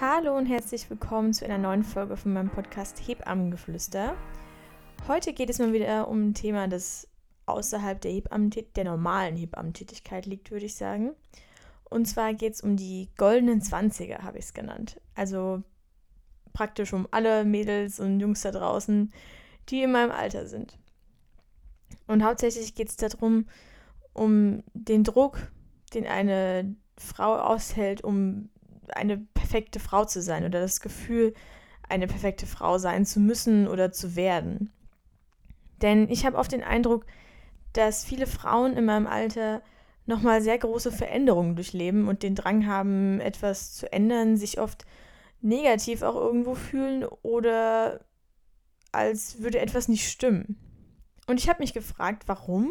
Hallo und herzlich willkommen zu einer neuen Folge von meinem Podcast Hebammengeflüster. Heute geht es mal wieder um ein Thema, das außerhalb der, der normalen Hebammentätigkeit liegt, würde ich sagen. Und zwar geht es um die goldenen Zwanziger, habe ich es genannt. Also praktisch um alle Mädels und Jungs da draußen, die in meinem Alter sind. Und hauptsächlich geht es darum, um den Druck, den eine Frau aushält, um eine perfekte Frau zu sein oder das Gefühl, eine perfekte Frau sein zu müssen oder zu werden. Denn ich habe oft den Eindruck, dass viele Frauen in meinem Alter nochmal sehr große Veränderungen durchleben und den Drang haben, etwas zu ändern, sich oft negativ auch irgendwo fühlen oder als würde etwas nicht stimmen. Und ich habe mich gefragt, warum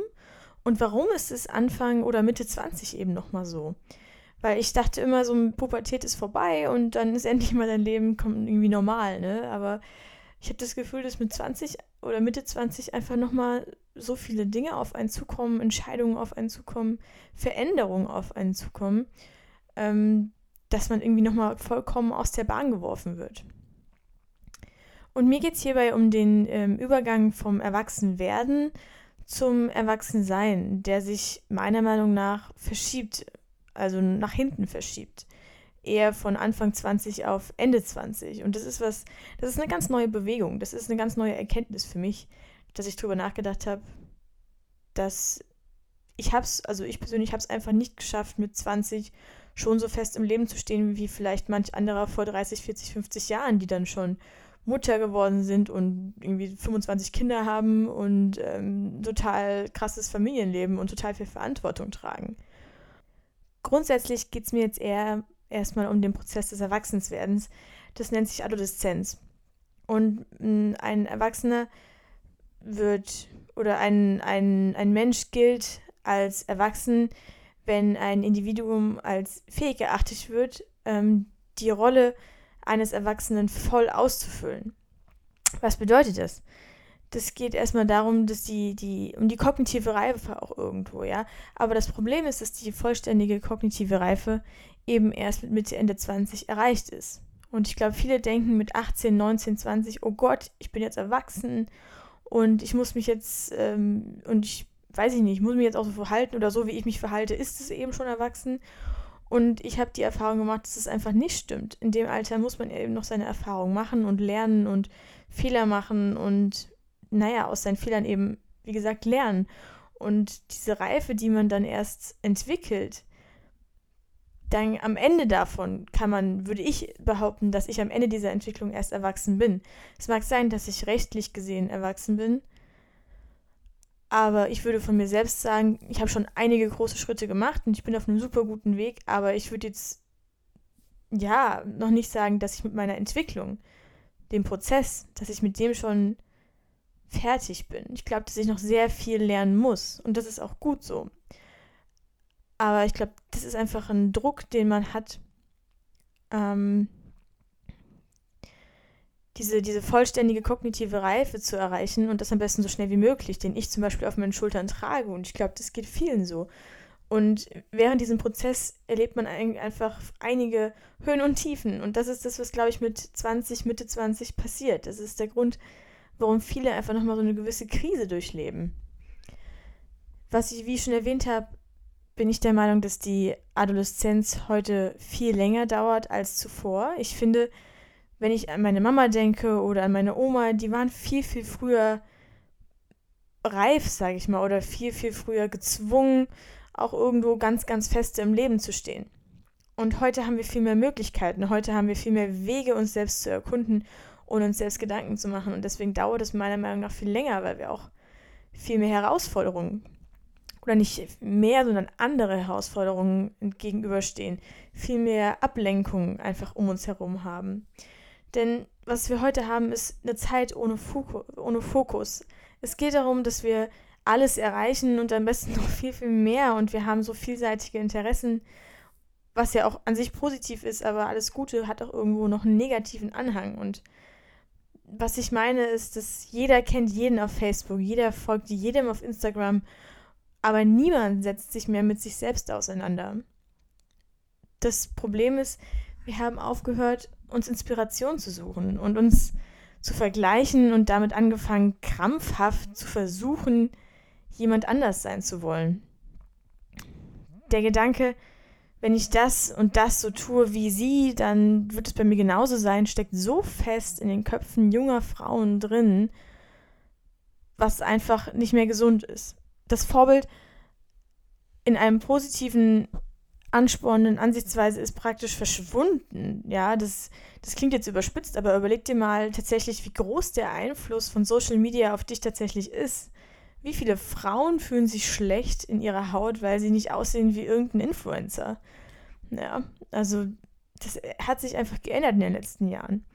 und warum ist es Anfang oder Mitte 20 eben nochmal so? Weil ich dachte immer, so ein Pubertät ist vorbei und dann ist endlich mal dein Leben kommt irgendwie normal, ne? Aber ich habe das Gefühl, dass mit 20 oder Mitte 20 einfach nochmal so viele Dinge auf einen zukommen, Entscheidungen auf einen zukommen, Veränderungen auf einen zukommen, ähm, dass man irgendwie nochmal vollkommen aus der Bahn geworfen wird. Und mir geht es hierbei um den ähm, Übergang vom Erwachsenwerden zum Erwachsensein, der sich meiner Meinung nach verschiebt also nach hinten verschiebt. Eher von Anfang 20 auf Ende 20. Und das ist was, das ist eine ganz neue Bewegung. Das ist eine ganz neue Erkenntnis für mich, dass ich darüber nachgedacht habe, dass ich hab's, also ich persönlich habe es einfach nicht geschafft, mit 20 schon so fest im Leben zu stehen, wie vielleicht manch anderer vor 30, 40, 50 Jahren, die dann schon Mutter geworden sind und irgendwie 25 Kinder haben und ähm, total krasses Familienleben und total viel Verantwortung tragen. Grundsätzlich geht es mir jetzt eher erstmal um den Prozess des Erwachsenswerdens. Das nennt sich Adoleszenz. Und mm, ein Erwachsener wird oder ein, ein, ein Mensch gilt als erwachsen, wenn ein Individuum als fähig erachtet wird, ähm, die Rolle eines Erwachsenen voll auszufüllen. Was bedeutet das? Das geht erstmal darum, dass die, die, um die kognitive Reife auch irgendwo, ja. Aber das Problem ist, dass die vollständige kognitive Reife eben erst mit Mitte, Ende 20 erreicht ist. Und ich glaube, viele denken mit 18, 19, 20, oh Gott, ich bin jetzt erwachsen und ich muss mich jetzt, ähm, und ich weiß ich nicht, ich muss mich jetzt auch so verhalten oder so, wie ich mich verhalte, ist es eben schon erwachsen. Und ich habe die Erfahrung gemacht, dass es einfach nicht stimmt. In dem Alter muss man eben noch seine Erfahrung machen und lernen und Fehler machen und naja, aus seinen Fehlern eben, wie gesagt, lernen. Und diese Reife, die man dann erst entwickelt, dann am Ende davon kann man, würde ich behaupten, dass ich am Ende dieser Entwicklung erst erwachsen bin. Es mag sein, dass ich rechtlich gesehen erwachsen bin, aber ich würde von mir selbst sagen, ich habe schon einige große Schritte gemacht und ich bin auf einem super guten Weg, aber ich würde jetzt ja noch nicht sagen, dass ich mit meiner Entwicklung, dem Prozess, dass ich mit dem schon fertig bin. Ich glaube, dass ich noch sehr viel lernen muss und das ist auch gut so. Aber ich glaube, das ist einfach ein Druck, den man hat, ähm, diese, diese vollständige kognitive Reife zu erreichen und das am besten so schnell wie möglich, den ich zum Beispiel auf meinen Schultern trage. Und ich glaube, das geht vielen so. Und während diesem Prozess erlebt man einfach einige Höhen und Tiefen. Und das ist das, was, glaube ich, mit 20, Mitte 20 passiert. Das ist der Grund, warum viele einfach nochmal so eine gewisse Krise durchleben. Was ich, wie ich schon erwähnt habe, bin ich der Meinung, dass die Adoleszenz heute viel länger dauert als zuvor. Ich finde, wenn ich an meine Mama denke oder an meine Oma, die waren viel, viel früher reif, sage ich mal, oder viel, viel früher gezwungen, auch irgendwo ganz, ganz feste im Leben zu stehen. Und heute haben wir viel mehr Möglichkeiten, heute haben wir viel mehr Wege, uns selbst zu erkunden ohne uns selbst Gedanken zu machen. Und deswegen dauert es meiner Meinung nach viel länger, weil wir auch viel mehr Herausforderungen oder nicht mehr, sondern andere Herausforderungen gegenüberstehen, viel mehr Ablenkungen einfach um uns herum haben. Denn was wir heute haben, ist eine Zeit ohne, Fokus, ohne Fokus. Es geht darum, dass wir alles erreichen und am besten noch viel, viel mehr und wir haben so vielseitige Interessen, was ja auch an sich positiv ist, aber alles Gute hat auch irgendwo noch einen negativen Anhang und was ich meine, ist, dass jeder kennt jeden auf Facebook, jeder folgt jedem auf Instagram, aber niemand setzt sich mehr mit sich selbst auseinander. Das Problem ist, Wir haben aufgehört, uns Inspiration zu suchen und uns zu vergleichen und damit angefangen, krampfhaft zu versuchen, jemand anders sein zu wollen. Der Gedanke, wenn ich das und das so tue wie sie, dann wird es bei mir genauso sein, steckt so fest in den Köpfen junger Frauen drin, was einfach nicht mehr gesund ist. Das Vorbild in einem positiven, anspornenden Ansichtsweise ist praktisch verschwunden. Ja, das, das klingt jetzt überspitzt, aber überleg dir mal tatsächlich, wie groß der Einfluss von Social Media auf dich tatsächlich ist. Wie viele Frauen fühlen sich schlecht in ihrer Haut, weil sie nicht aussehen wie irgendein Influencer? Ja, also das hat sich einfach geändert in den letzten Jahren.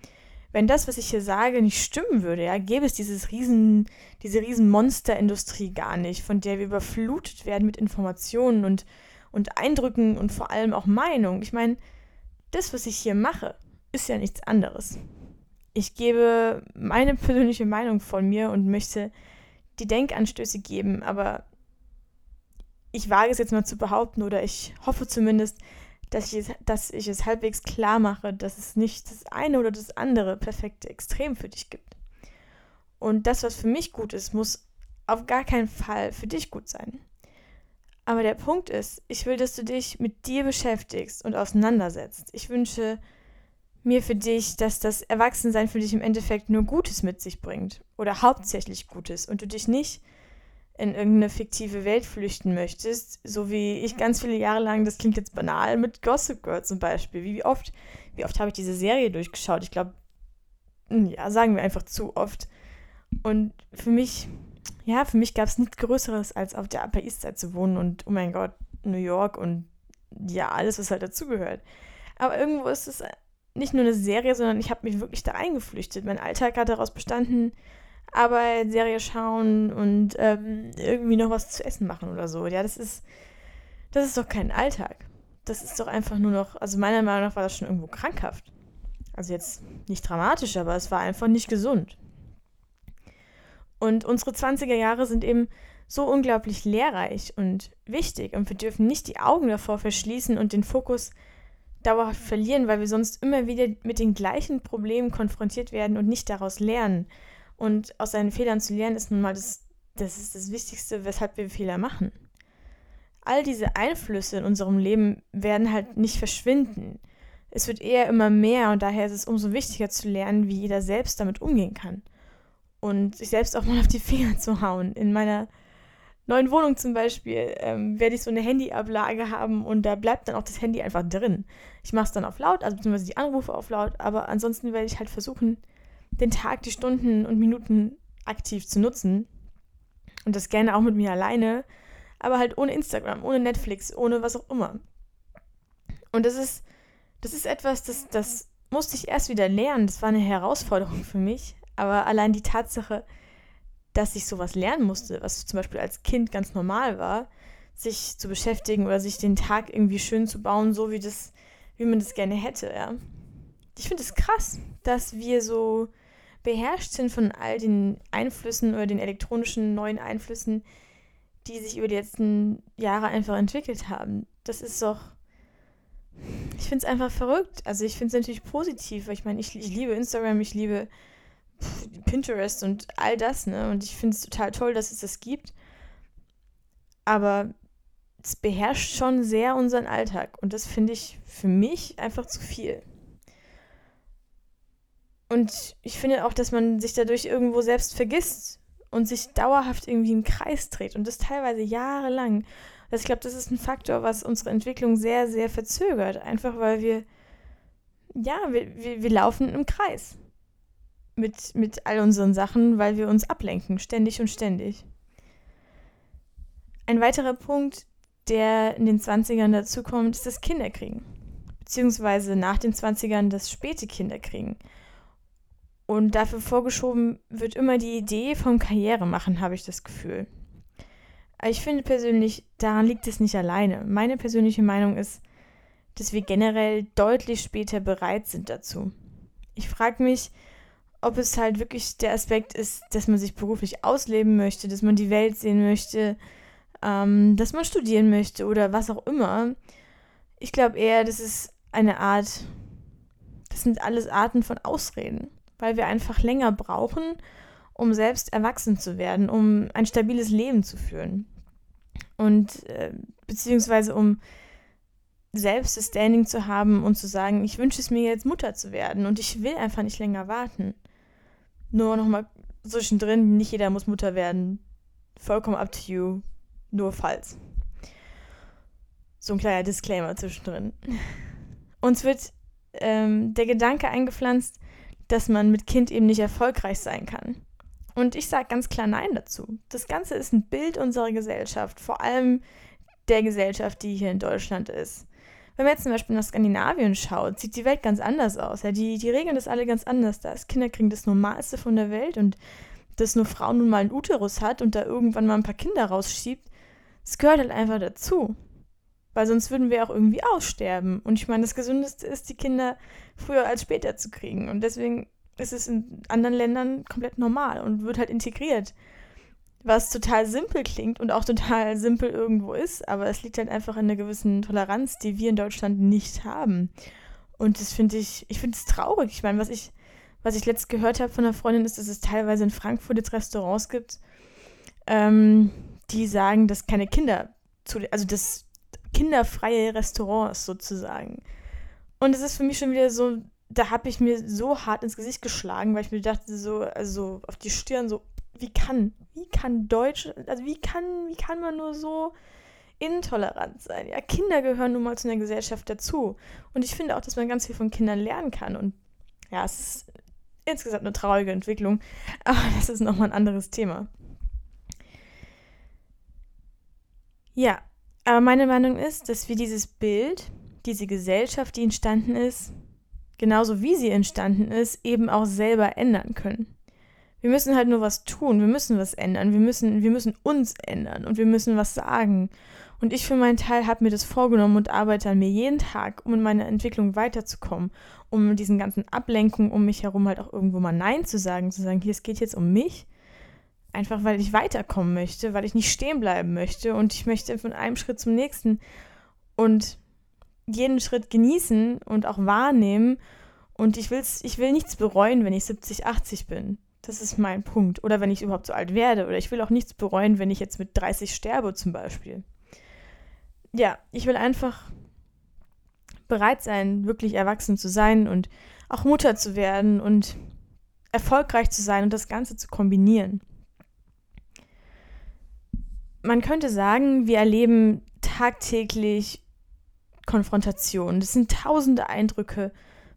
Wenn das, was ich hier sage, nicht stimmen würde, ja, gäbe es dieses riesen, diese riesen Monsterindustrie gar nicht, von der wir überflutet werden mit Informationen und, und Eindrücken und vor allem auch Meinung. Ich meine, das, was ich hier mache, ist ja nichts anderes. Ich gebe meine persönliche Meinung von mir und möchte die Denkanstöße geben, aber ich wage es jetzt mal zu behaupten oder ich hoffe zumindest, dass ich, es, dass ich es halbwegs klar mache, dass es nicht das eine oder das andere perfekte Extrem für dich gibt. Und das, was für mich gut ist, muss auf gar keinen Fall für dich gut sein. Aber der Punkt ist, ich will, dass du dich mit dir beschäftigst und auseinandersetzt. Ich wünsche mir für dich, dass das Erwachsensein für dich im Endeffekt nur Gutes mit sich bringt oder hauptsächlich Gutes und du dich nicht in irgendeine fiktive Welt flüchten möchtest, so wie ich ganz viele Jahre lang, das klingt jetzt banal, mit Gossip Girl zum Beispiel. Wie oft, wie oft habe ich diese Serie durchgeschaut? Ich glaube, hm, ja, sagen wir einfach zu oft. Und für mich, ja, für mich gab es nichts Größeres, als auf der Upper East Side zu wohnen und, oh mein Gott, New York und ja, alles, was halt dazugehört. Aber irgendwo ist es nicht nur eine Serie, sondern ich habe mich wirklich da eingeflüchtet. Mein Alltag hat daraus bestanden, Arbeit, Serie schauen und ähm, irgendwie noch was zu essen machen oder so. Ja, das ist, das ist doch kein Alltag. Das ist doch einfach nur noch, also meiner Meinung nach war das schon irgendwo krankhaft. Also jetzt nicht dramatisch, aber es war einfach nicht gesund. Und unsere 20er Jahre sind eben so unglaublich lehrreich und wichtig und wir dürfen nicht die Augen davor verschließen und den Fokus dauerhaft verlieren, weil wir sonst immer wieder mit den gleichen Problemen konfrontiert werden und nicht daraus lernen. Und aus seinen Fehlern zu lernen ist nun mal das, das ist das Wichtigste, weshalb wir Fehler machen. All diese Einflüsse in unserem Leben werden halt nicht verschwinden. Es wird eher immer mehr und daher ist es umso wichtiger zu lernen, wie jeder selbst damit umgehen kann. Und sich selbst auch mal auf die Finger zu hauen. In meiner neuen Wohnung zum Beispiel ähm, werde ich so eine Handyablage haben und da bleibt dann auch das Handy einfach drin. Ich mache es dann auf laut, also beziehungsweise die Anrufe auf laut, aber ansonsten werde ich halt versuchen, den Tag, die Stunden und Minuten aktiv zu nutzen. Und das gerne auch mit mir alleine, aber halt ohne Instagram, ohne Netflix, ohne was auch immer. Und das ist, das ist etwas, das, das musste ich erst wieder lernen. Das war eine Herausforderung für mich. Aber allein die Tatsache, dass ich sowas lernen musste, was zum Beispiel als Kind ganz normal war, sich zu beschäftigen oder sich den Tag irgendwie schön zu bauen, so wie das, wie man das gerne hätte, ja. Ich finde es krass, dass wir so beherrscht sind von all den Einflüssen oder den elektronischen neuen Einflüssen, die sich über die letzten Jahre einfach entwickelt haben. Das ist doch. Ich finde es einfach verrückt. Also ich finde es natürlich positiv, weil ich meine, ich, ich liebe Instagram, ich liebe Pinterest und all das, ne? Und ich finde es total toll, dass es das gibt. Aber es beherrscht schon sehr unseren Alltag. Und das finde ich für mich einfach zu viel. Und ich finde auch, dass man sich dadurch irgendwo selbst vergisst und sich dauerhaft irgendwie im Kreis dreht und das teilweise jahrelang. Also ich glaube, das ist ein Faktor, was unsere Entwicklung sehr, sehr verzögert. Einfach weil wir, ja, wir, wir, wir laufen im Kreis mit, mit all unseren Sachen, weil wir uns ablenken, ständig und ständig. Ein weiterer Punkt, der in den 20ern dazukommt, ist das Kinderkriegen. Beziehungsweise nach den 20ern das späte Kinderkriegen. Und dafür vorgeschoben wird immer die Idee vom Karrieremachen, habe ich das Gefühl. Aber ich finde persönlich, daran liegt es nicht alleine. Meine persönliche Meinung ist, dass wir generell deutlich später bereit sind dazu. Ich frage mich, ob es halt wirklich der Aspekt ist, dass man sich beruflich ausleben möchte, dass man die Welt sehen möchte, ähm, dass man studieren möchte oder was auch immer. Ich glaube eher, dass es eine Art Das sind alles Arten von Ausreden, weil wir einfach länger brauchen, um selbst erwachsen zu werden, um ein stabiles Leben zu führen. Und äh, beziehungsweise um selbst das Standing zu haben und zu sagen, ich wünsche es mir jetzt Mutter zu werden und ich will einfach nicht länger warten. Nur nochmal zwischendrin, nicht jeder muss Mutter werden. Vollkommen up to you. Nur falls. So ein kleiner Disclaimer zwischendrin. Uns wird ähm, der Gedanke eingepflanzt, dass man mit Kind eben nicht erfolgreich sein kann. Und ich sage ganz klar Nein dazu. Das Ganze ist ein Bild unserer Gesellschaft, vor allem der Gesellschaft, die hier in Deutschland ist. Wenn man jetzt zum Beispiel nach Skandinavien schaut, sieht die Welt ganz anders aus. Ja, die, die regeln das alle ganz anders. Da ist Kinderkriegen das Normalste von der Welt und dass nur Frauen nun mal einen Uterus hat und da irgendwann mal ein paar Kinder rausschiebt, das gehört halt einfach dazu. Weil sonst würden wir auch irgendwie aussterben. Und ich meine, das Gesündeste ist, die Kinder früher als später zu kriegen. Und deswegen ist es in anderen Ländern komplett normal und wird halt integriert. Was total simpel klingt und auch total simpel irgendwo ist, aber es liegt halt einfach in einer gewissen Toleranz, die wir in Deutschland nicht haben. Und das finde ich, ich finde es traurig. Ich meine, was ich, was ich letzt gehört habe von einer Freundin, ist, dass es teilweise in Frankfurt jetzt Restaurants gibt, ähm, die sagen, dass keine Kinder zu, also das kinderfreie Restaurants sozusagen. Und es ist für mich schon wieder so da habe ich mir so hart ins Gesicht geschlagen, weil ich mir dachte, so, also auf die Stirn, so, wie kann, wie kann Deutsch, also wie kann, wie kann man nur so intolerant sein? Ja, Kinder gehören nun mal zu einer Gesellschaft dazu. Und ich finde auch, dass man ganz viel von Kindern lernen kann. Und ja, es ist insgesamt eine traurige Entwicklung, aber das ist nochmal ein anderes Thema. Ja, aber meine Meinung ist, dass wir dieses Bild, diese Gesellschaft, die entstanden ist, genauso wie sie entstanden ist, eben auch selber ändern können. Wir müssen halt nur was tun, wir müssen was ändern, wir müssen, wir müssen uns ändern und wir müssen was sagen. Und ich für meinen Teil habe mir das vorgenommen und arbeite an mir jeden Tag, um in meiner Entwicklung weiterzukommen, um diesen ganzen Ablenkungen um mich herum halt auch irgendwo mal Nein zu sagen, zu sagen, hier, es geht jetzt um mich. Einfach weil ich weiterkommen möchte, weil ich nicht stehen bleiben möchte und ich möchte von einem Schritt zum nächsten. Und jeden Schritt genießen und auch wahrnehmen. Und ich, will's, ich will nichts bereuen, wenn ich 70, 80 bin. Das ist mein Punkt. Oder wenn ich überhaupt so alt werde. Oder ich will auch nichts bereuen, wenn ich jetzt mit 30 sterbe zum Beispiel. Ja, ich will einfach bereit sein, wirklich erwachsen zu sein und auch Mutter zu werden und erfolgreich zu sein und das Ganze zu kombinieren. Man könnte sagen, wir erleben tagtäglich Konfrontation. Das sind tausende Eindrücke,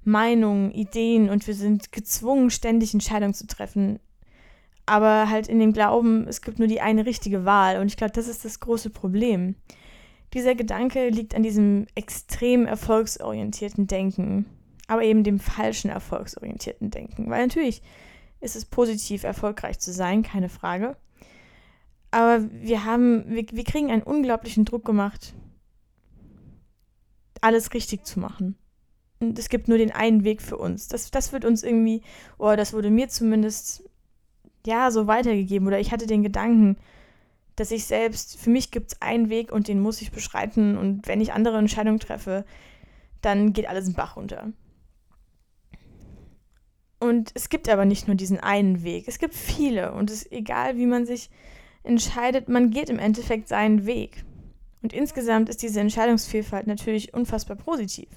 Meinungen, Ideen und wir sind gezwungen, ständig Entscheidungen zu treffen. Aber halt in dem Glauben, es gibt nur die eine richtige Wahl. Und ich glaube, das ist das große Problem. Dieser Gedanke liegt an diesem extrem erfolgsorientierten Denken, aber eben dem falschen erfolgsorientierten Denken. Weil natürlich ist es positiv, erfolgreich zu sein, keine Frage. Aber wir haben, wir, wir kriegen einen unglaublichen Druck gemacht, alles richtig zu machen. Es gibt nur den einen Weg für uns. Das, das wird uns irgendwie, oder das wurde mir zumindest, ja, so weitergegeben. Oder ich hatte den Gedanken, dass ich selbst, für mich gibt es einen Weg und den muss ich beschreiten. Und wenn ich andere Entscheidungen treffe, dann geht alles in Bach runter. Und es gibt aber nicht nur diesen einen Weg. Es gibt viele. Und es ist egal, wie man sich entscheidet, man geht im Endeffekt seinen Weg. Und insgesamt ist diese Entscheidungsvielfalt natürlich unfassbar positiv.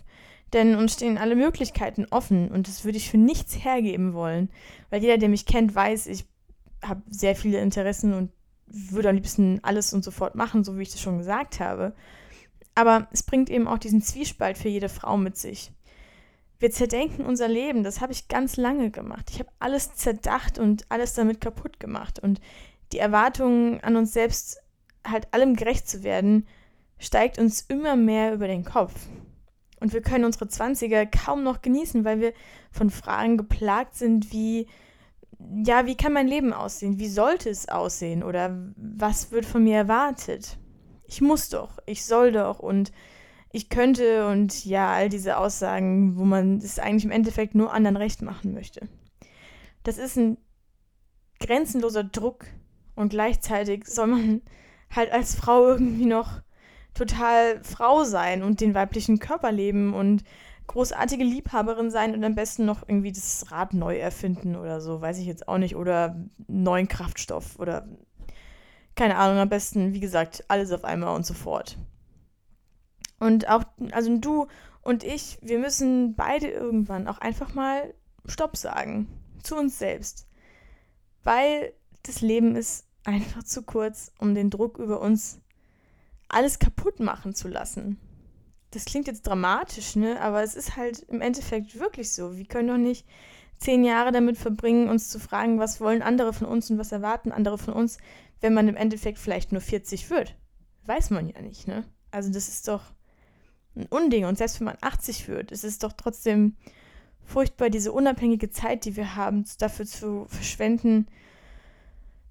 Denn uns stehen alle Möglichkeiten offen und das würde ich für nichts hergeben wollen. Weil jeder, der mich kennt, weiß, ich habe sehr viele Interessen und würde am liebsten alles und sofort machen, so wie ich das schon gesagt habe. Aber es bringt eben auch diesen Zwiespalt für jede Frau mit sich. Wir zerdenken unser Leben, das habe ich ganz lange gemacht. Ich habe alles zerdacht und alles damit kaputt gemacht. Und die Erwartungen an uns selbst halt allem gerecht zu werden, steigt uns immer mehr über den Kopf. Und wir können unsere Zwanziger kaum noch genießen, weil wir von Fragen geplagt sind wie, ja, wie kann mein Leben aussehen? Wie sollte es aussehen? Oder was wird von mir erwartet? Ich muss doch, ich soll doch und ich könnte und ja, all diese Aussagen, wo man es eigentlich im Endeffekt nur anderen recht machen möchte. Das ist ein grenzenloser Druck und gleichzeitig soll man halt als Frau irgendwie noch total Frau sein und den weiblichen Körper leben und großartige Liebhaberin sein und am besten noch irgendwie das Rad neu erfinden oder so, weiß ich jetzt auch nicht. Oder neuen Kraftstoff oder keine Ahnung, am besten, wie gesagt, alles auf einmal und so fort. Und auch, also du und ich, wir müssen beide irgendwann auch einfach mal Stopp sagen. Zu uns selbst. Weil das Leben ist einfach zu kurz, um den Druck über uns alles kaputt machen zu lassen. Das klingt jetzt dramatisch, ne? Aber es ist halt im Endeffekt wirklich so. Wir können doch nicht zehn Jahre damit verbringen, uns zu fragen, was wollen andere von uns und was erwarten andere von uns, wenn man im Endeffekt vielleicht nur 40 wird. Weiß man ja nicht, ne? Also das ist doch ein Unding. Und selbst wenn man 80 wird, ist es doch trotzdem furchtbar, diese unabhängige Zeit, die wir haben, dafür zu verschwenden,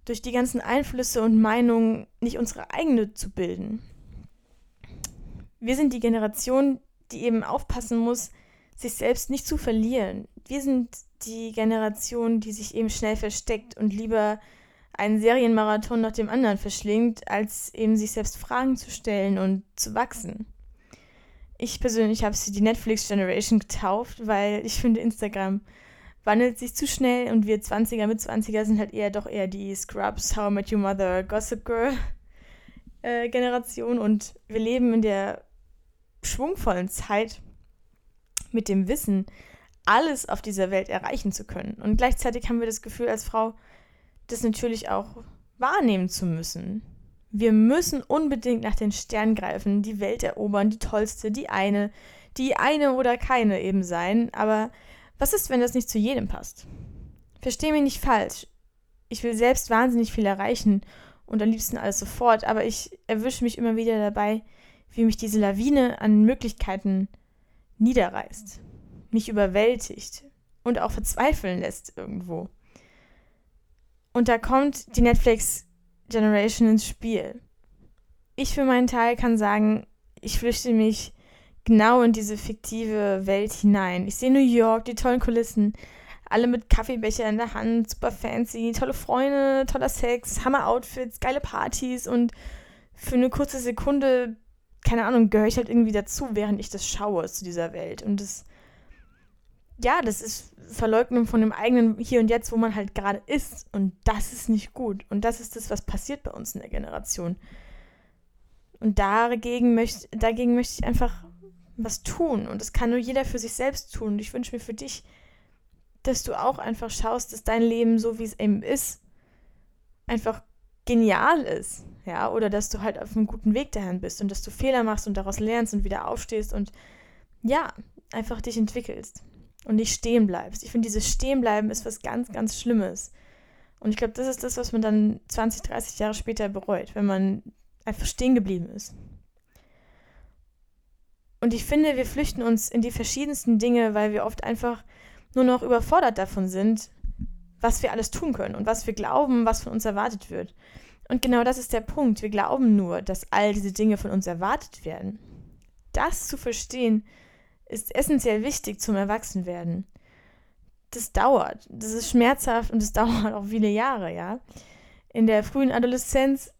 durch die ganzen Einflüsse und Meinungen nicht unsere eigene zu bilden. Wir sind die Generation, die eben aufpassen muss, sich selbst nicht zu verlieren. Wir sind die Generation, die sich eben schnell versteckt und lieber einen Serienmarathon nach dem anderen verschlingt, als eben sich selbst Fragen zu stellen und zu wachsen. Ich persönlich habe sie die Netflix Generation getauft, weil ich finde, Instagram wandelt sich zu schnell und wir 20er mit 20er sind halt eher doch eher die Scrubs, How I Met Your Mother, Gossip Girl äh, Generation und wir leben in der schwungvollen Zeit mit dem Wissen, alles auf dieser Welt erreichen zu können. Und gleichzeitig haben wir das Gefühl als Frau, das natürlich auch wahrnehmen zu müssen. Wir müssen unbedingt nach den Sternen greifen, die Welt erobern, die tollste, die eine, die eine oder keine eben sein. Aber was ist, wenn das nicht zu jedem passt? Versteh mich nicht falsch. Ich will selbst wahnsinnig viel erreichen und am liebsten alles sofort, aber ich erwische mich immer wieder dabei, wie mich diese Lawine an Möglichkeiten niederreißt, mich überwältigt und auch verzweifeln lässt irgendwo. Und da kommt die Netflix Generation ins Spiel. Ich für meinen Teil kann sagen, ich flüchte mich genau in diese fiktive Welt hinein. Ich sehe New York, die tollen Kulissen, alle mit Kaffeebecher in der Hand, super fancy, tolle Freunde, toller Sex, Hammer-Outfits, geile Partys und für eine kurze Sekunde, keine Ahnung, gehöre ich halt irgendwie dazu, während ich das schaue zu dieser Welt. Und das, ja, das ist Verleugnung von dem eigenen Hier und Jetzt, wo man halt gerade ist. Und das ist nicht gut. Und das ist das, was passiert bei uns in der Generation. Und dagegen möchte, dagegen möchte ich einfach was tun. Und das kann nur jeder für sich selbst tun. Und ich wünsche mir für dich, dass du auch einfach schaust, dass dein Leben, so wie es eben ist, einfach genial ist. Ja, oder dass du halt auf einem guten Weg dahin bist und dass du Fehler machst und daraus lernst und wieder aufstehst und ja, einfach dich entwickelst und nicht stehen bleibst. Ich finde, dieses Stehenbleiben ist was ganz, ganz Schlimmes. Und ich glaube, das ist das, was man dann 20, 30 Jahre später bereut, wenn man einfach stehen geblieben ist. Und ich finde, wir flüchten uns in die verschiedensten Dinge, weil wir oft einfach nur noch überfordert davon sind, was wir alles tun können und was wir glauben, was von uns erwartet wird. Und genau das ist der Punkt. Wir glauben nur, dass all diese Dinge von uns erwartet werden. Das zu verstehen, ist essentiell wichtig zum Erwachsenwerden. Das dauert, das ist schmerzhaft und es dauert auch viele Jahre, ja. In der frühen Adoleszenz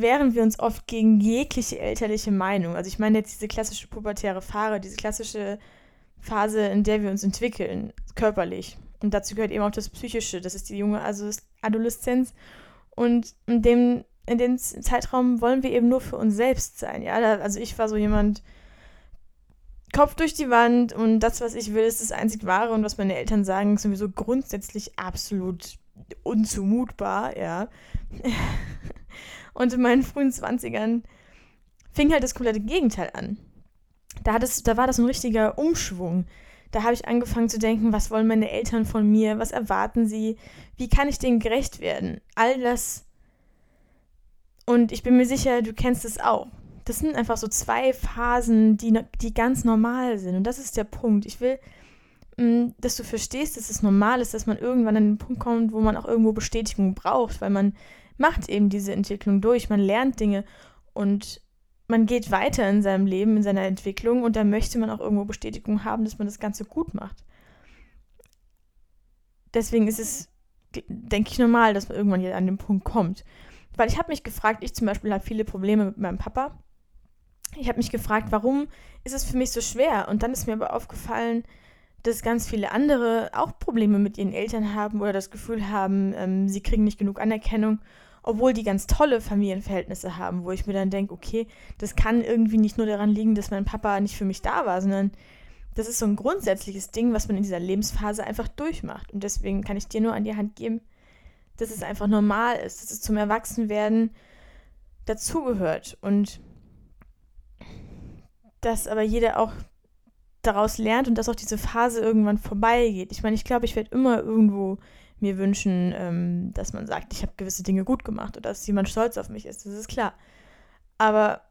wehren wir uns oft gegen jegliche elterliche Meinung. Also ich meine jetzt diese klassische pubertäre Phase, diese klassische Phase, in der wir uns entwickeln, körperlich. Und dazu gehört eben auch das Psychische, das ist die junge also Adoleszenz. Und in dem, in dem Zeitraum wollen wir eben nur für uns selbst sein. Ja? also ich war so jemand, Kopf durch die Wand und das, was ich will, ist das einzig Wahre und was meine Eltern sagen, ist sowieso grundsätzlich absolut unzumutbar, ja. und in meinen frühen Zwanzigern fing halt das komplette Gegenteil an. Da, hat es, da war das ein richtiger Umschwung. Da habe ich angefangen zu denken, was wollen meine Eltern von mir, was erwarten sie, wie kann ich denen gerecht werden? All das. Und ich bin mir sicher, du kennst es auch das sind einfach so zwei Phasen, die, die ganz normal sind. Und das ist der Punkt. Ich will, mm, dass du verstehst, dass es normal ist, dass man irgendwann an den Punkt kommt, wo man auch irgendwo Bestätigung braucht, weil man macht eben diese Entwicklung durch, man lernt Dinge und man geht weiter in seinem Leben, in seiner Entwicklung und da möchte man auch irgendwo Bestätigung haben, dass man das Ganze gut macht. Deswegen ist es, denke ich, normal, dass man irgendwann an den Punkt kommt. Weil ich habe mich gefragt, ich zum Beispiel habe viele Probleme mit meinem Papa ich habe mich gefragt, warum ist es für mich so schwer? Und dann ist mir aber aufgefallen, dass ganz viele andere auch Probleme mit ihren Eltern haben oder das Gefühl haben, ähm, sie kriegen nicht genug Anerkennung, obwohl die ganz tolle Familienverhältnisse haben, wo ich mir dann denke, okay, das kann irgendwie nicht nur daran liegen, dass mein Papa nicht für mich da war, sondern das ist so ein grundsätzliches Ding, was man in dieser Lebensphase einfach durchmacht. Und deswegen kann ich dir nur an die Hand geben, dass es einfach normal ist, dass es zum Erwachsenwerden dazugehört und dass aber jeder auch daraus lernt und dass auch diese Phase irgendwann vorbeigeht. Ich meine, ich glaube, ich werde immer irgendwo mir wünschen, ähm, dass man sagt, ich habe gewisse Dinge gut gemacht oder dass jemand stolz auf mich ist. Das ist klar. Aber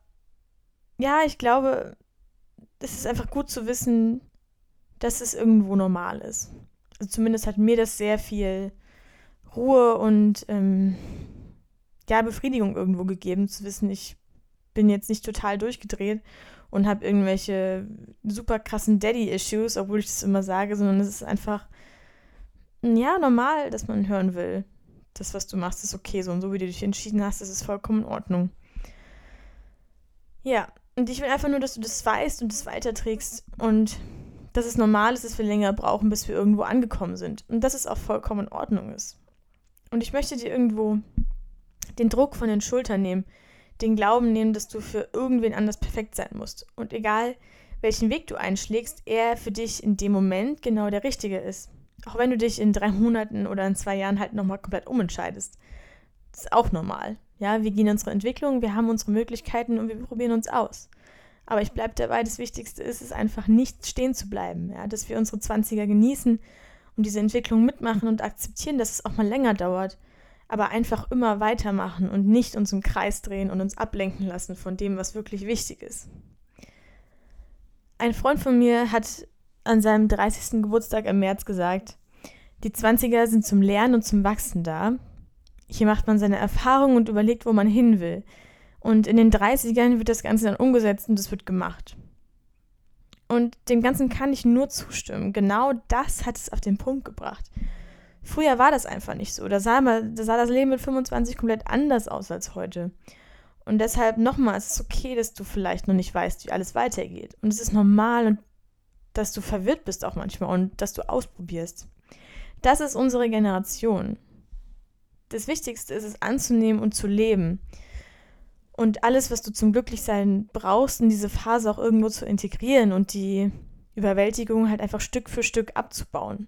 ja, ich glaube, es ist einfach gut zu wissen, dass es irgendwo normal ist. Also zumindest hat mir das sehr viel Ruhe und ähm, ja, Befriedigung irgendwo gegeben, zu wissen, ich bin jetzt nicht total durchgedreht und habe irgendwelche super krassen Daddy-Issues, obwohl ich das immer sage, sondern es ist einfach, ja, normal, dass man hören will. Das, was du machst, ist okay so und so, wie du dich entschieden hast, das ist vollkommen in Ordnung. Ja, und ich will einfach nur, dass du das weißt und das weiterträgst und dass es normal ist, dass wir länger brauchen, bis wir irgendwo angekommen sind und dass es auch vollkommen in Ordnung ist. Und ich möchte dir irgendwo den Druck von den Schultern nehmen, den Glauben nehmen, dass du für irgendwen anders perfekt sein musst. Und egal, welchen Weg du einschlägst, er für dich in dem Moment genau der richtige ist. Auch wenn du dich in drei Monaten oder in zwei Jahren halt nochmal komplett umentscheidest. Das ist auch normal. Ja, wir gehen unsere Entwicklung, wir haben unsere Möglichkeiten und wir probieren uns aus. Aber ich bleibe dabei, das Wichtigste ist es einfach nicht stehen zu bleiben. Ja, dass wir unsere 20er genießen und diese Entwicklung mitmachen und akzeptieren, dass es auch mal länger dauert aber einfach immer weitermachen und nicht uns im Kreis drehen und uns ablenken lassen von dem, was wirklich wichtig ist. Ein Freund von mir hat an seinem 30. Geburtstag im März gesagt, die 20er sind zum Lernen und zum Wachsen da. Hier macht man seine Erfahrungen und überlegt, wo man hin will. Und in den 30ern wird das Ganze dann umgesetzt und es wird gemacht. Und dem Ganzen kann ich nur zustimmen. Genau das hat es auf den Punkt gebracht. Früher war das einfach nicht so. Da sah, man, da sah das Leben mit 25 komplett anders aus als heute. Und deshalb nochmal, es ist okay, dass du vielleicht noch nicht weißt, wie alles weitergeht. Und es ist normal und dass du verwirrt bist auch manchmal und dass du ausprobierst. Das ist unsere Generation. Das Wichtigste ist es anzunehmen und zu leben. Und alles, was du zum Glücklichsein brauchst, in diese Phase auch irgendwo zu integrieren und die Überwältigung halt einfach Stück für Stück abzubauen.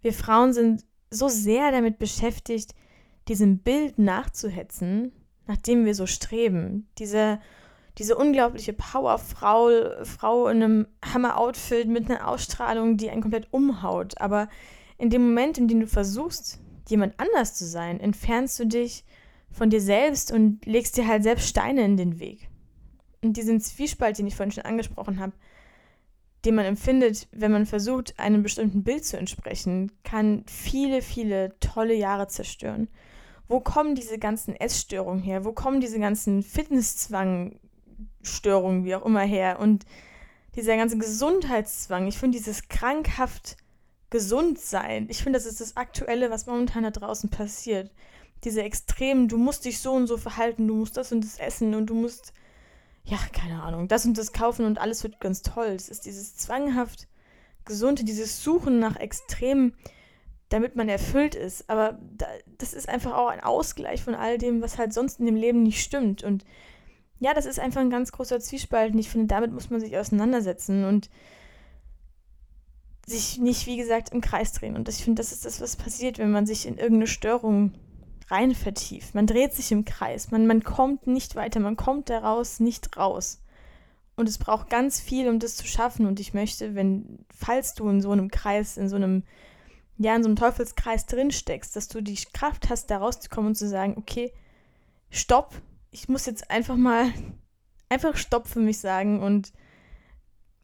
Wir Frauen sind so sehr damit beschäftigt, diesem Bild nachzuhetzen, nach dem wir so streben. Diese, diese unglaubliche Powerfrau Frau in einem Hammer-Outfit mit einer Ausstrahlung, die einen komplett umhaut. Aber in dem Moment, in dem du versuchst, jemand anders zu sein, entfernst du dich von dir selbst und legst dir halt selbst Steine in den Weg. Und diesen Zwiespalt, den ich vorhin schon angesprochen habe, den man empfindet, wenn man versucht, einem bestimmten Bild zu entsprechen, kann viele, viele tolle Jahre zerstören. Wo kommen diese ganzen Essstörungen her? Wo kommen diese ganzen Fitnesszwangstörungen, wie auch immer, her? Und dieser ganze Gesundheitszwang, ich finde dieses krankhaft gesund sein, ich finde, das ist das Aktuelle, was momentan da draußen passiert. Diese Extremen, du musst dich so und so verhalten, du musst das und das essen und du musst ja, keine Ahnung, das und das kaufen und alles wird ganz toll. Es ist dieses zwanghaft gesunde, dieses Suchen nach Extremen, damit man erfüllt ist. Aber das ist einfach auch ein Ausgleich von all dem, was halt sonst in dem Leben nicht stimmt. Und ja, das ist einfach ein ganz großer Zwiespalt. Und ich finde, damit muss man sich auseinandersetzen und sich nicht, wie gesagt, im Kreis drehen. Und ich finde, das ist das, was passiert, wenn man sich in irgendeine Störung rein vertieft. Man dreht sich im Kreis, man, man kommt nicht weiter, man kommt daraus nicht raus. Und es braucht ganz viel, um das zu schaffen. Und ich möchte, wenn, falls du in so einem Kreis, in so einem, ja, in so einem Teufelskreis drin steckst, dass du die Kraft hast, da rauszukommen und zu sagen, okay, stopp, ich muss jetzt einfach mal, einfach Stopp für mich sagen und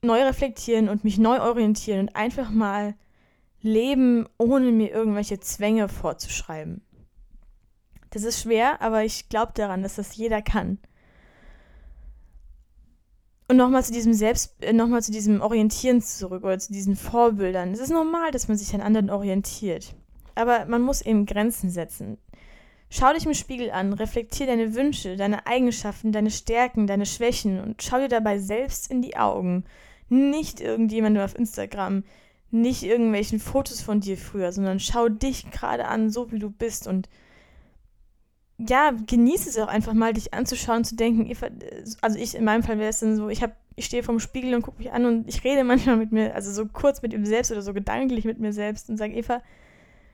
neu reflektieren und mich neu orientieren und einfach mal leben, ohne mir irgendwelche Zwänge vorzuschreiben. Das ist schwer, aber ich glaube daran, dass das jeder kann. Und nochmal zu diesem Selbst, äh, nochmal zu diesem Orientieren zurück oder zu diesen Vorbildern. Es ist normal, dass man sich an anderen orientiert. Aber man muss eben Grenzen setzen. Schau dich im Spiegel an, reflektier deine Wünsche, deine Eigenschaften, deine Stärken, deine Schwächen und schau dir dabei selbst in die Augen. Nicht irgendjemandem auf Instagram, nicht irgendwelchen Fotos von dir früher, sondern schau dich gerade an, so wie du bist und ja, genieße es auch einfach mal, dich anzuschauen, zu denken, also ich in meinem Fall wäre es dann so, ich habe, ich stehe vorm Spiegel und gucke mich an und ich rede manchmal mit mir, also so kurz mit ihm selbst oder so gedanklich mit mir selbst und sage, Eva,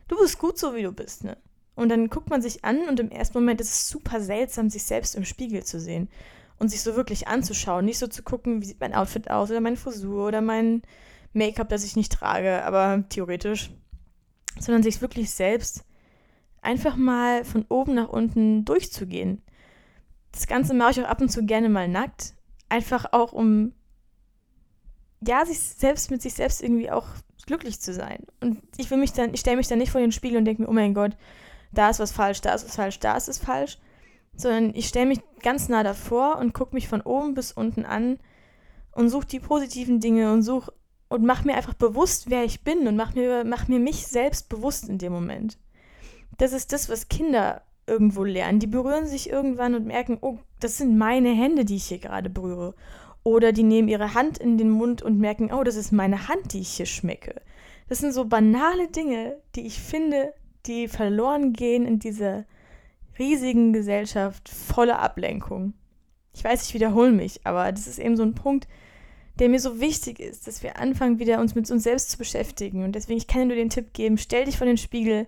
du bist gut so, wie du bist, ne? Und dann guckt man sich an und im ersten Moment ist es super seltsam, sich selbst im Spiegel zu sehen und sich so wirklich anzuschauen, nicht so zu gucken, wie sieht mein Outfit aus oder meine Frisur oder mein Make-up, das ich nicht trage, aber theoretisch, sondern sich wirklich selbst einfach mal von oben nach unten durchzugehen. Das Ganze mache ich auch ab und zu gerne mal nackt, einfach auch um ja, sich selbst mit sich selbst irgendwie auch glücklich zu sein. Und ich will mich dann, ich stelle mich dann nicht vor den Spiegel und denke mir, oh mein Gott, da ist was falsch, da ist was falsch, da ist es falsch, sondern ich stelle mich ganz nah davor und gucke mich von oben bis unten an und suche die positiven Dinge und suche und mach mir einfach bewusst, wer ich bin und mach mir, mach mir mich selbst bewusst in dem Moment. Das ist das, was Kinder irgendwo lernen. Die berühren sich irgendwann und merken, oh, das sind meine Hände, die ich hier gerade berühre. Oder die nehmen ihre Hand in den Mund und merken, oh, das ist meine Hand, die ich hier schmecke. Das sind so banale Dinge, die ich finde, die verloren gehen in dieser riesigen Gesellschaft voller Ablenkung. Ich weiß, ich wiederhole mich, aber das ist eben so ein Punkt, der mir so wichtig ist, dass wir anfangen, wieder uns mit uns selbst zu beschäftigen. Und deswegen, ich kann dir nur den Tipp geben, stell dich vor den Spiegel,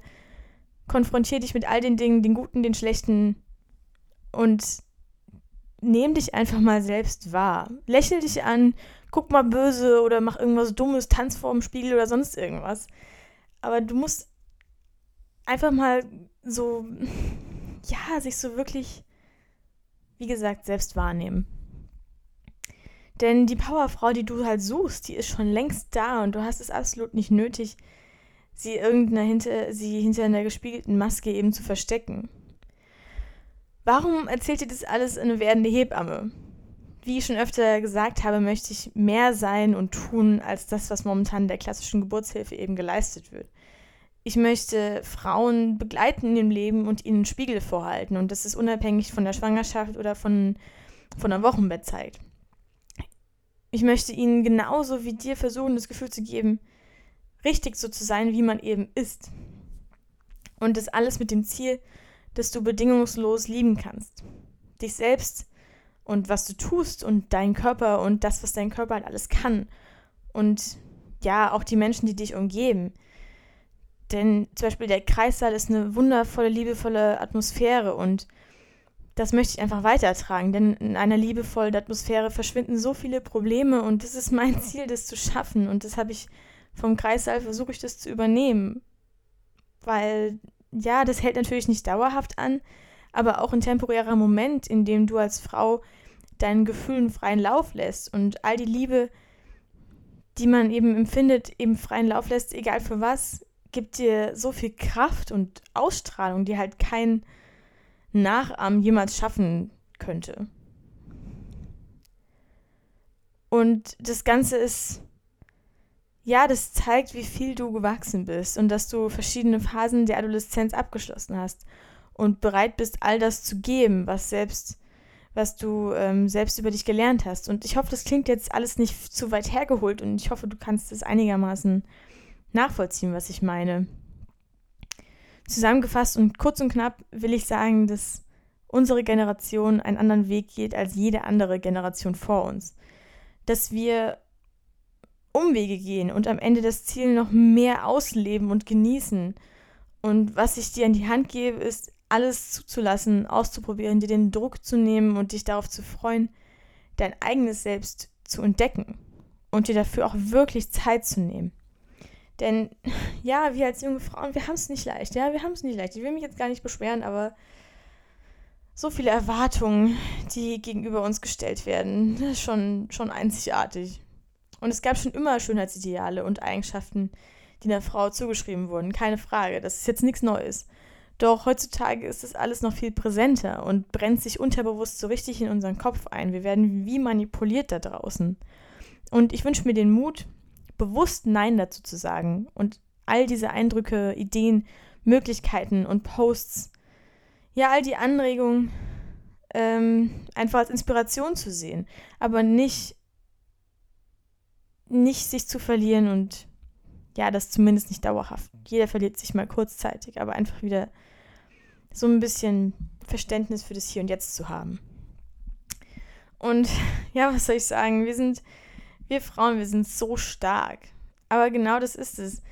konfrontier dich mit all den Dingen, den guten, den schlechten und nehm dich einfach mal selbst wahr. Lächel dich an, guck mal böse oder mach irgendwas Dummes, tanz vor dem Spiegel oder sonst irgendwas. Aber du musst einfach mal so, ja, sich so wirklich, wie gesagt, selbst wahrnehmen. Denn die Powerfrau, die du halt suchst, die ist schon längst da und du hast es absolut nicht nötig, sie irgendeiner hinter, sie hinter einer gespiegelten Maske eben zu verstecken. Warum erzählt dir das alles eine werdende Hebamme? Wie ich schon öfter gesagt habe, möchte ich mehr sein und tun als das, was momentan der klassischen Geburtshilfe eben geleistet wird. Ich möchte Frauen begleiten in dem Leben und ihnen Spiegel vorhalten. Und das ist unabhängig von der Schwangerschaft oder von, von der Wochenbettzeit. Ich möchte ihnen genauso wie dir versuchen, das Gefühl zu geben, richtig so zu sein, wie man eben ist. Und das alles mit dem Ziel, dass du bedingungslos lieben kannst. Dich selbst und was du tust und deinen Körper und das, was dein Körper halt alles kann. Und ja, auch die Menschen, die dich umgeben. Denn zum Beispiel der Kreissaal ist eine wundervolle, liebevolle Atmosphäre und das möchte ich einfach weitertragen, denn in einer liebevollen Atmosphäre verschwinden so viele Probleme und das ist mein Ziel, das zu schaffen und das habe ich vom Kreissaal versuche ich das zu übernehmen. Weil, ja, das hält natürlich nicht dauerhaft an, aber auch ein temporärer Moment, in dem du als Frau deinen Gefühlen freien Lauf lässt und all die Liebe, die man eben empfindet, eben freien Lauf lässt, egal für was, gibt dir so viel Kraft und Ausstrahlung, die halt kein Nachahmen jemals schaffen könnte. Und das Ganze ist ja, das zeigt, wie viel du gewachsen bist und dass du verschiedene Phasen der Adoleszenz abgeschlossen hast und bereit bist, all das zu geben, was selbst, was du ähm, selbst über dich gelernt hast. Und ich hoffe, das klingt jetzt alles nicht zu weit hergeholt und ich hoffe, du kannst es einigermaßen nachvollziehen, was ich meine. Zusammengefasst und kurz und knapp will ich sagen, dass unsere Generation einen anderen Weg geht als jede andere Generation vor uns. Dass wir Umwege gehen und am Ende das Ziel noch mehr ausleben und genießen. Und was ich dir in die Hand gebe, ist, alles zuzulassen, auszuprobieren, dir den Druck zu nehmen und dich darauf zu freuen, dein eigenes Selbst zu entdecken und dir dafür auch wirklich Zeit zu nehmen. Denn ja, wir als junge Frauen, wir haben es nicht leicht. Ja, wir haben es nicht leicht. Ich will mich jetzt gar nicht beschweren, aber so viele Erwartungen, die gegenüber uns gestellt werden, das ist schon, schon einzigartig. Und es gab schon immer Schönheitsideale und Eigenschaften, die einer Frau zugeschrieben wurden, keine Frage. Das ist jetzt nichts Neues. Doch heutzutage ist das alles noch viel präsenter und brennt sich unterbewusst so richtig in unseren Kopf ein. Wir werden wie manipuliert da draußen. Und ich wünsche mir den Mut, bewusst Nein dazu zu sagen und all diese Eindrücke, Ideen, Möglichkeiten und Posts ja, all die Anregungen ähm, einfach als Inspiration zu sehen, aber nicht, nicht sich zu verlieren und ja, das zumindest nicht dauerhaft. Jeder verliert sich mal kurzzeitig, aber einfach wieder so ein bisschen Verständnis für das Hier und Jetzt zu haben. Und ja, was soll ich sagen? Wir sind, wir Frauen, wir sind so stark. Aber genau das ist es.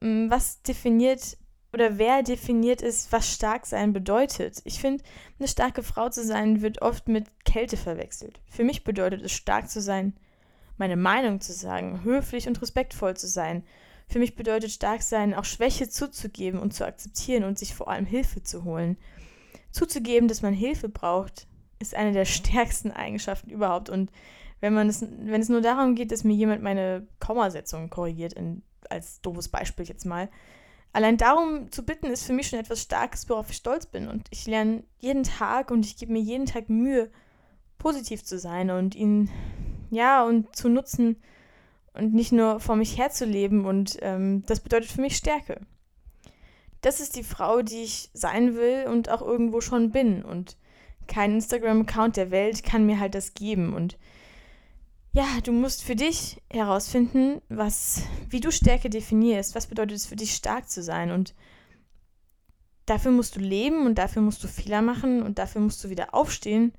Mm, was definiert oder wer definiert es, was stark sein bedeutet? Ich finde, eine starke Frau zu sein wird oft mit Kälte verwechselt. Für mich bedeutet es, stark zu sein, meine Meinung zu sagen, höflich und respektvoll zu sein. Für mich bedeutet stark sein, auch Schwäche zuzugeben und zu akzeptieren und sich vor allem Hilfe zu holen. Zuzugeben, dass man Hilfe braucht, ist eine der stärksten Eigenschaften überhaupt. Und wenn man es, wenn es nur darum geht, dass mir jemand meine Kommasetzung korrigiert, in, als doofes Beispiel jetzt mal, allein darum zu bitten, ist für mich schon etwas Starkes, worauf ich stolz bin. Und ich lerne jeden Tag und ich gebe mir jeden Tag Mühe, positiv zu sein und ihn, ja, und zu nutzen und nicht nur vor mich herzuleben. Und ähm, das bedeutet für mich Stärke das ist die Frau, die ich sein will und auch irgendwo schon bin. Und kein Instagram-Account der Welt kann mir halt das geben. Und ja, du musst für dich herausfinden, was, wie du Stärke definierst. Was bedeutet es für dich, stark zu sein? Und dafür musst du leben und dafür musst du Fehler machen und dafür musst du wieder aufstehen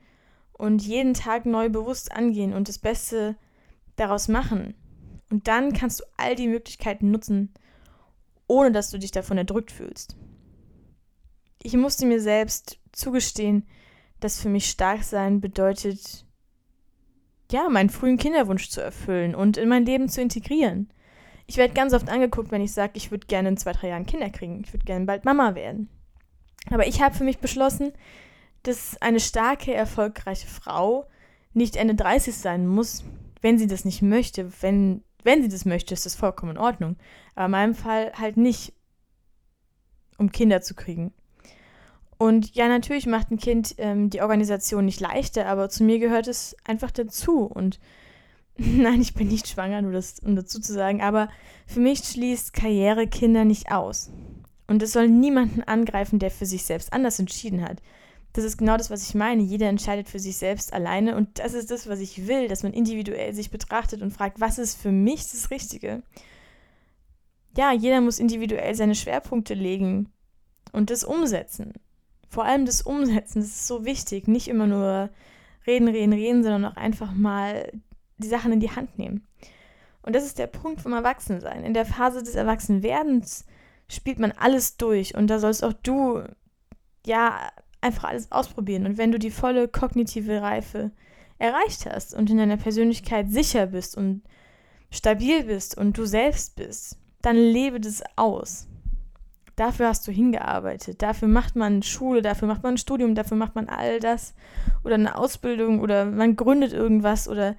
und jeden Tag neu bewusst angehen und das Beste daraus machen. Und dann kannst du all die Möglichkeiten nutzen, ohne dass du dich davon erdrückt fühlst. Ich musste mir selbst zugestehen, dass für mich stark sein bedeutet, ja, meinen frühen Kinderwunsch zu erfüllen und in mein Leben zu integrieren. Ich werde ganz oft angeguckt, wenn ich sage, ich würde gerne in zwei, drei Jahren Kinder kriegen. Ich würde gerne bald Mama werden. Aber ich habe für mich beschlossen, dass eine starke, erfolgreiche Frau nicht Ende 30 sein muss, wenn sie das nicht möchte, wenn wenn sie das möchte, ist das vollkommen in Ordnung. Aber in meinem Fall halt nicht, um Kinder zu kriegen. Und ja, natürlich macht ein Kind ähm, die Organisation nicht leichter, aber zu mir gehört es einfach dazu. Und nein, ich bin nicht schwanger, nur das, um dazu zu sagen, aber für mich schließt Karriere Kinder nicht aus. Und es soll niemanden angreifen, der für sich selbst anders entschieden hat. Das ist genau das, was ich meine. Jeder entscheidet für sich selbst alleine und das ist das, was ich will, dass man individuell sich betrachtet und fragt, was ist für mich das Richtige. Ja, jeder muss individuell seine Schwerpunkte legen und das umsetzen. Vor allem das Umsetzen, das ist so wichtig. Nicht immer nur reden, reden, reden, sondern auch einfach mal die Sachen in die Hand nehmen. Und das ist der Punkt vom Erwachsensein. In der Phase des Erwachsenwerdens spielt man alles durch und da sollst auch du ja einfach alles ausprobieren. Und wenn du die volle kognitive Reife erreicht hast und in deiner Persönlichkeit sicher bist und stabil bist und du selbst bist, dann lebe das aus. Dafür hast du hingearbeitet. Dafür macht man Schule, dafür macht man ein Studium, dafür macht man all das. Oder eine Ausbildung oder man gründet irgendwas oder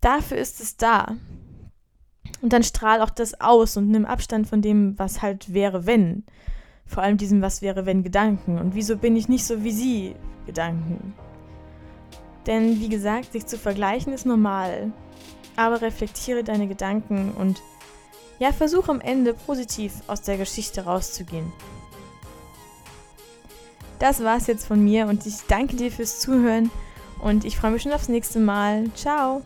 dafür ist es da. Und dann strahl auch das aus und nimm Abstand von dem, was halt wäre, wenn. Vor allem diesem Was wäre wenn Gedanken. Und wieso bin ich nicht so wie sie Gedanken? Denn wie gesagt, sich zu vergleichen ist normal. Aber reflektiere deine Gedanken und ja, versuche am Ende positiv aus der Geschichte rauszugehen. Das war's jetzt von mir und ich danke dir fürs Zuhören und ich freue mich schon aufs nächste Mal. Ciao!